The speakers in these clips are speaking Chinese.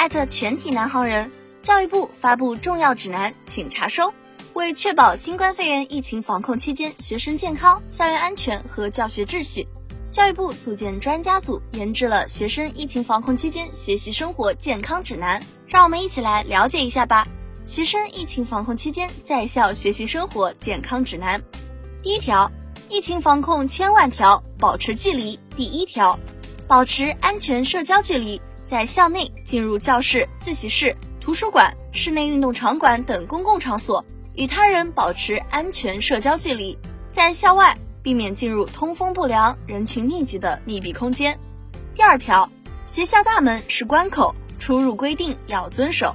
艾特全体南航人，教育部发布重要指南，请查收。为确保新冠肺炎疫情防控期间学生健康、校园安全和教学秩序，教育部组建专家组研制了学生疫情防控期间学习生活健康指南。让我们一起来了解一下吧。学生疫情防控期间在校学习生活健康指南，第一条，疫情防控千万条，保持距离。第一条，保持安全社交距离，在校内进入教室、自习室、图书馆、室内运动场馆等公共场所。与他人保持安全社交距离，在校外避免进入通风不良、人群密集的密闭空间。第二条，学校大门是关口，出入规定要遵守，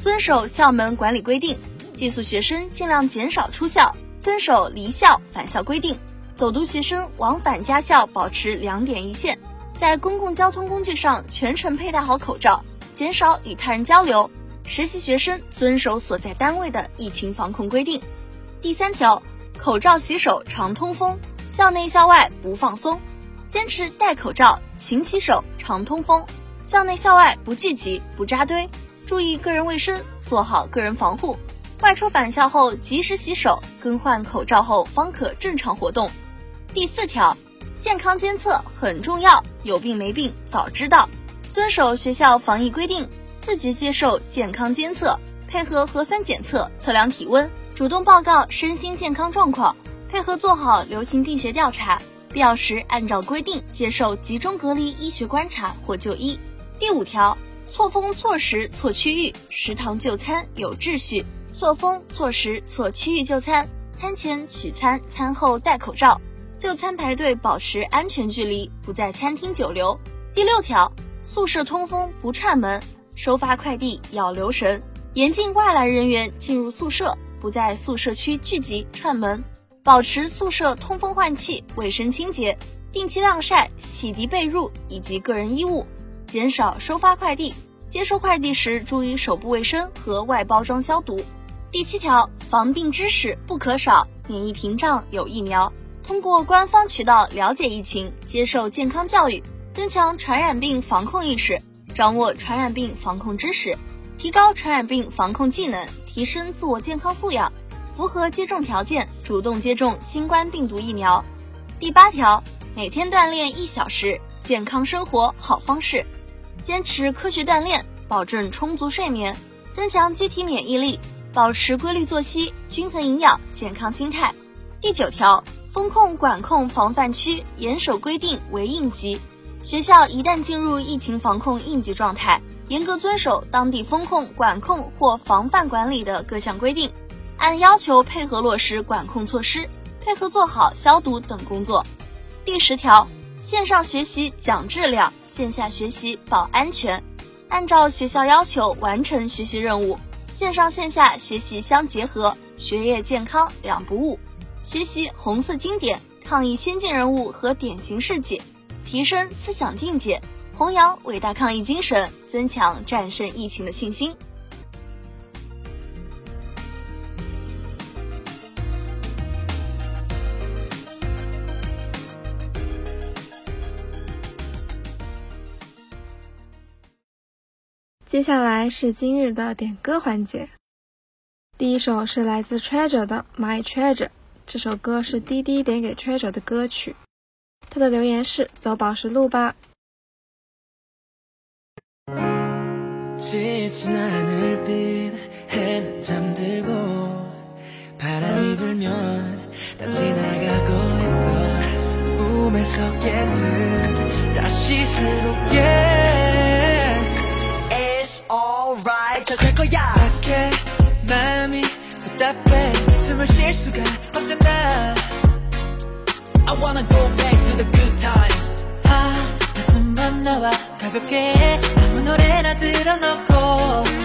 遵守校门管理规定。寄宿学生尽量减少出校，遵守离校返校规定。走读学生往返家校保持两点一线，在公共交通工具上全程佩戴好口罩，减少与他人交流。实习学生遵守所在单位的疫情防控规定。第三条，口罩洗手常通风，校内校外不放松，坚持戴口罩、勤洗手、常通风，校内校外不聚集、不扎堆，注意个人卫生，做好个人防护。外出返校后及时洗手、更换口罩后方可正常活动。第四条，健康监测很重要，有病没病早知道，遵守学校防疫规定。自觉接受健康监测，配合核酸检测测量体温，主动报告身心健康状况，配合做好流行病学调查，必要时按照规定接受集中隔离医学观察或就医。第五条，错峰错时错区域，食堂就餐有秩序。错峰错时错区域就餐，餐前取餐，餐后戴口罩，就餐排队保持安全距离，不在餐厅久留。第六条，宿舍通风不串门。收发快递要留神，严禁外来人员进入宿舍，不在宿舍区聚集串门，保持宿舍通风换气、卫生清洁，定期晾晒、洗涤被褥以及个人衣物，减少收发快递。接收快递时注意手部卫生和外包装消毒。第七条，防病知识不可少，免疫屏障有疫苗，通过官方渠道了解疫情，接受健康教育，增强传染病防控意识。掌握传染病防控知识，提高传染病防控技能，提升自我健康素养，符合接种条件，主动接种新冠病毒疫苗。第八条，每天锻炼一小时，健康生活好方式。坚持科学锻炼，保证充足睡眠，增强机体免疫力，保持规律作息，均衡营养，健康心态。第九条，风控管控防范区严守规定为应急。学校一旦进入疫情防控应急状态，严格遵守当地风控、管控或防范管理的各项规定，按要求配合落实管控措施，配合做好消毒等工作。第十条，线上学习讲质量，线下学习保安全，按照学校要求完成学习任务，线上线下学习相结合，学业健康两不误，学习红色经典、抗疫先进人物和典型事迹。提升思想境界，弘扬伟大抗疫精神，增强战胜疫情的信心。接下来是今日的点歌环节，第一首是来自 Treasure 的《My Treasure》，这首歌是滴滴点给 Treasure 的歌曲。他的留言是：“走宝石路吧。”I wanna go back to the good times 아 한숨만 나와 가볍게 아무 노래나 들어놓고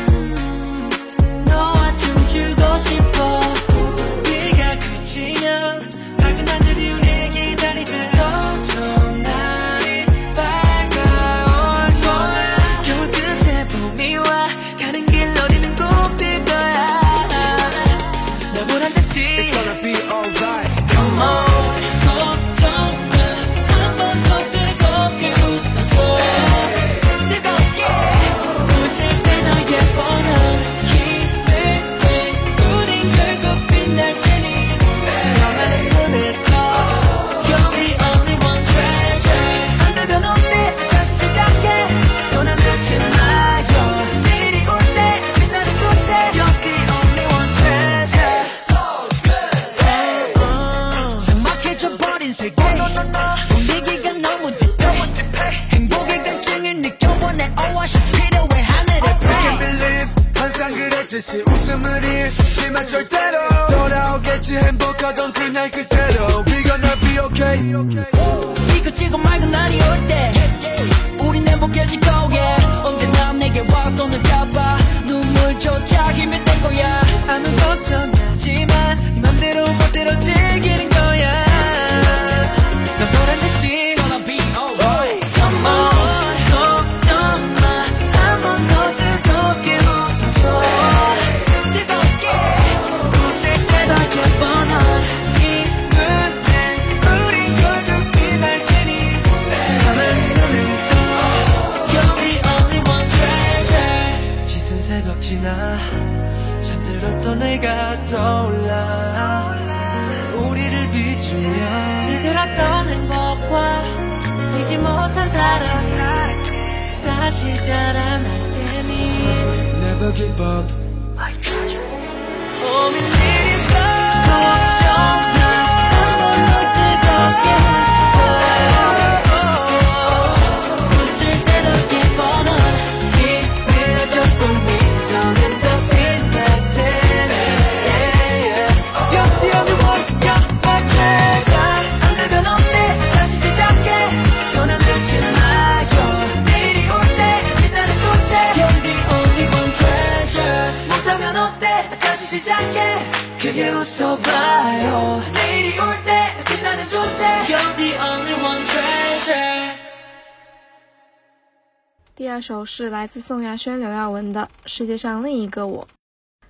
那首是来自宋亚轩、刘耀文的《世界上另一个我》。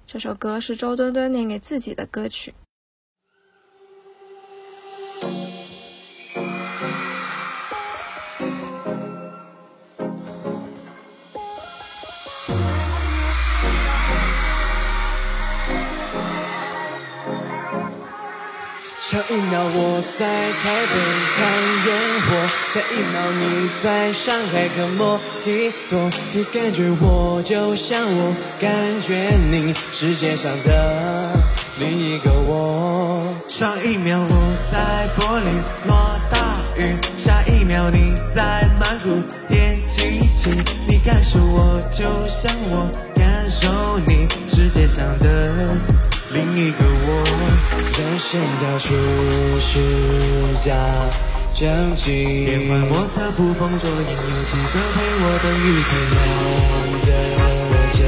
这首歌是周敦敦念给自己的歌曲。上一秒我在台北看烟火，下一秒你在上海看摩天多。你感觉我就像我感觉你，世界上的另一个我。上一秒我在柏林落大雨，下一秒你在曼谷天气晴。你感受我就像我感受你，世界上的另一个我。人生要处事假正经，变幻莫测，捕风捉影，有几个陪我等雨天亮的真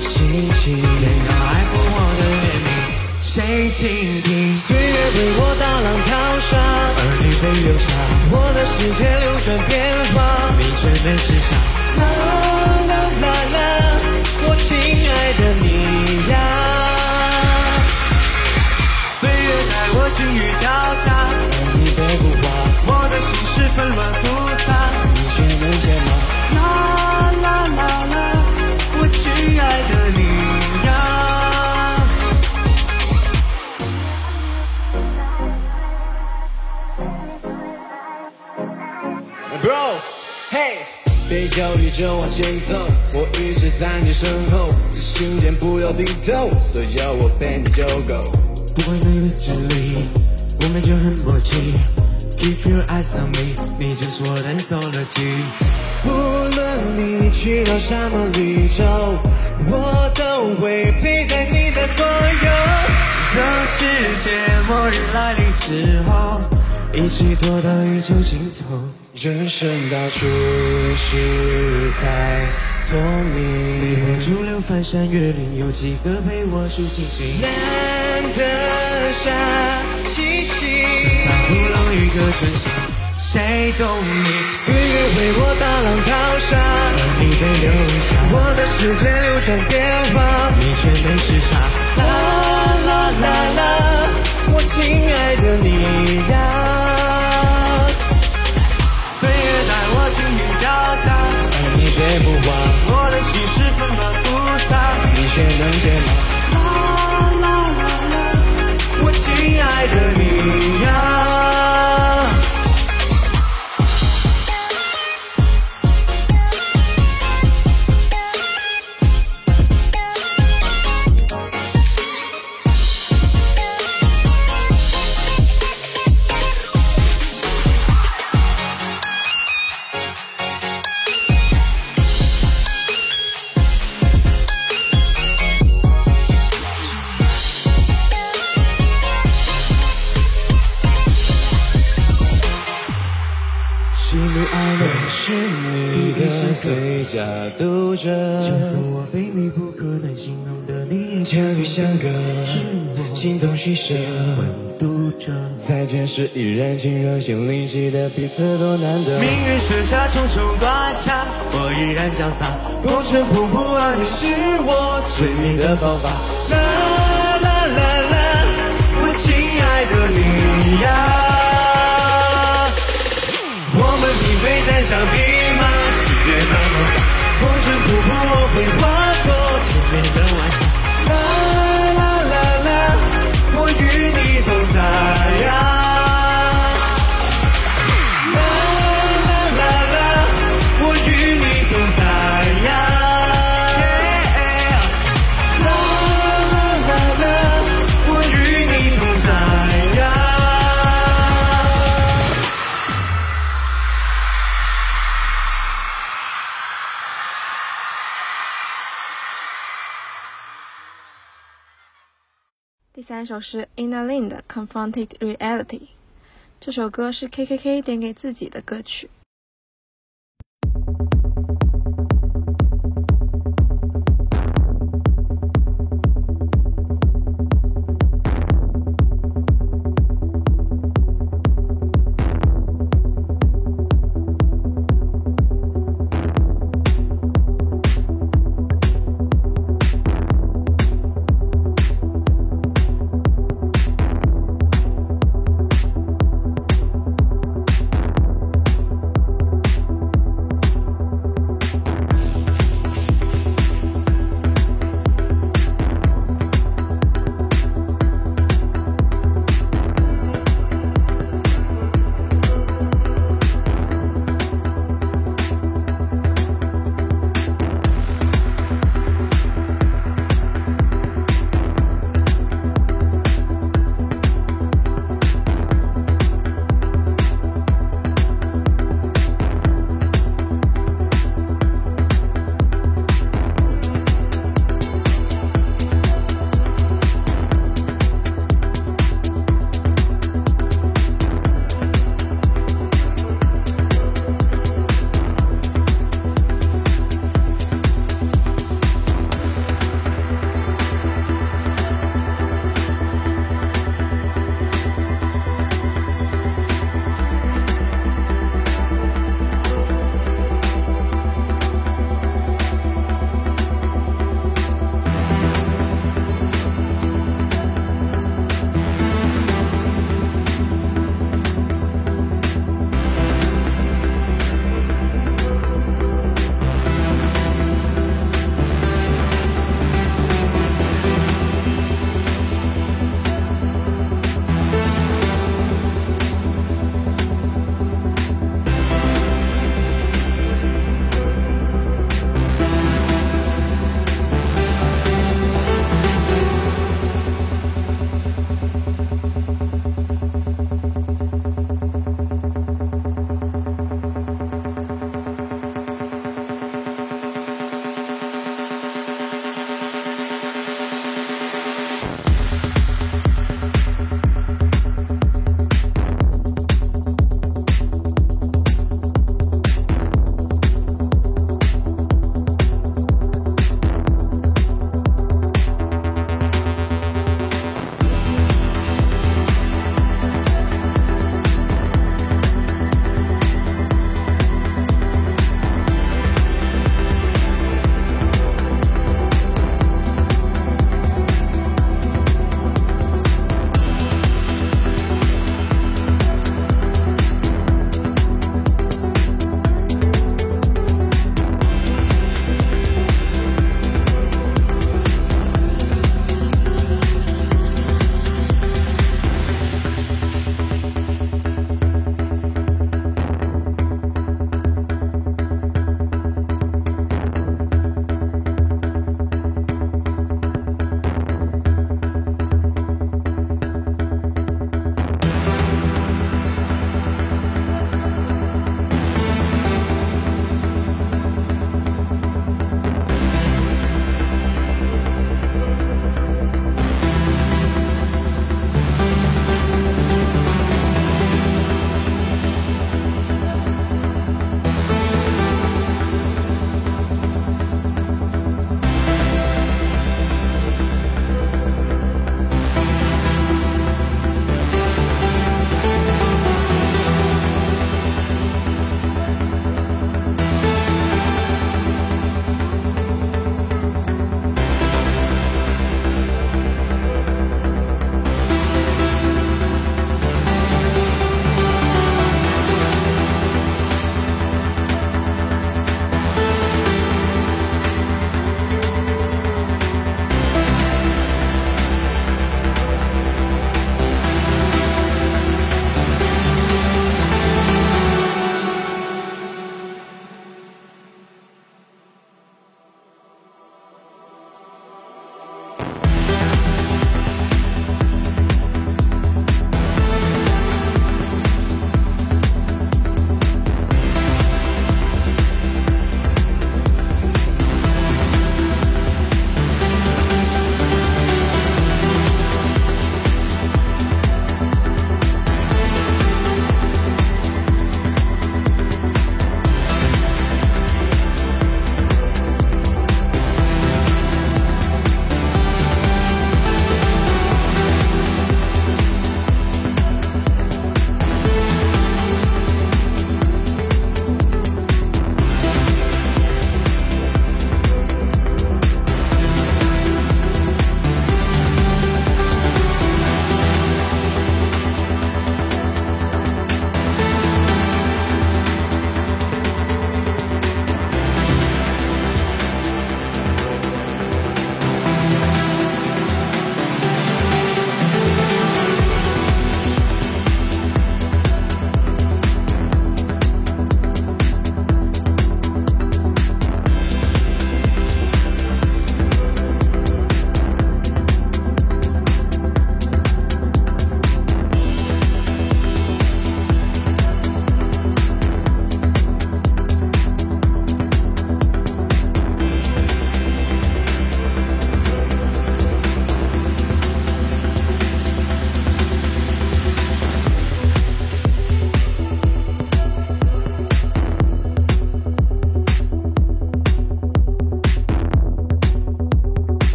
心情。天高爱过我的年龄，谁倾听？岁月为我大浪淘沙，而你被留下。我的世界流转变化，你却没时差。心雨交加，而你被不化，我的心事纷乱复杂，你却能解码。啦啦啦啦，我亲爱的你呀。Bro，嘿。别犹豫着往前走，我一直在你身后，这心间不要低头，所有我陪你就够。不管你的距离，我们就很默契。Keep your eyes on me，你就是我的 solitude。无论你去到什么宇宙，我都会陪在你的左右。当世界末日来临之后，一起躲到宇宙尽头。人生到处是太聪明，随波逐流，翻山越岭，有几个陪我数星星？难得下星星，生在不老一个真心，谁懂你？岁月为我大浪淘沙，而你被留下。我的世界流转变化，你却没时差。啦啦啦啦，我亲爱的你呀。岁月带我晴雨交加，而你别不忘。我的心事纷乱复杂，你却能解码。读者，就算我非你不可难形容的你，相遇相隔，是我心动牺牲。温度着。再见时依然亲热，心里记得彼此多难得。命运设下重重关卡，我依然潇洒，风尘仆仆啊，你是我追你的方法。啦啦啦啦，我亲爱的你呀。我们并非单枪仆我三首是 Inna Lin 的《Confronted Reality》，这首歌是 K.K.K 点给自己的歌曲。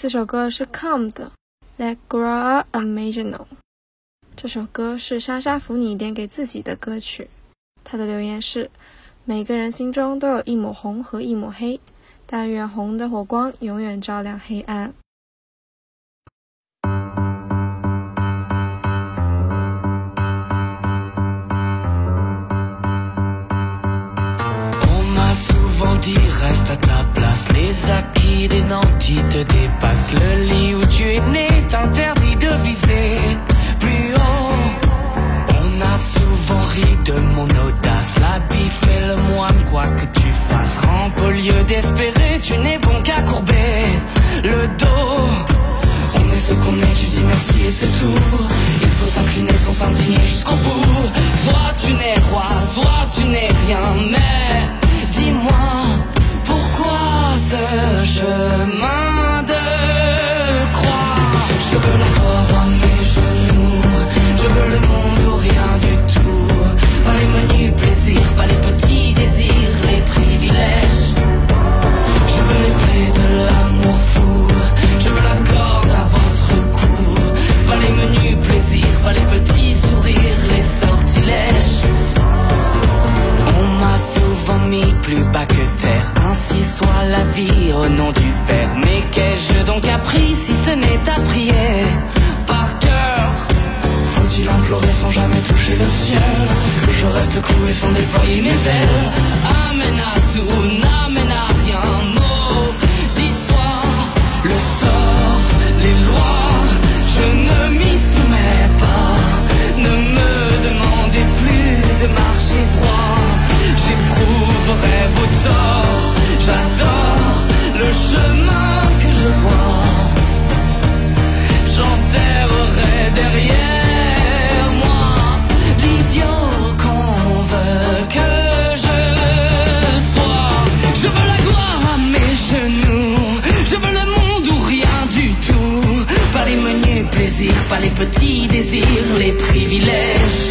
四首歌是 Come 的《Let Grow Original》。这首歌是莎莎福尼点给自己的歌曲。她的留言是：每个人心中都有一抹红和一抹黑，但愿红的火光永远照亮黑暗。Les acquis des nantis te dépassent. Le lit où tu es né t'interdit de viser. Plus haut On a souvent ri de mon audace. L'habit fait le moine quoi que tu fasses. Rampe au lieu d'espérer tu n'es bon qu'à courber. Le dos on est ce qu'on est, tu dis merci et c'est tout. Il faut s'incliner sans s'indigner jusqu'au bout. Soit tu n'es roi, soit tu n'es rien, mais dis-moi ce chemin et sont déployées mes ailes. petits désirs, les privilèges.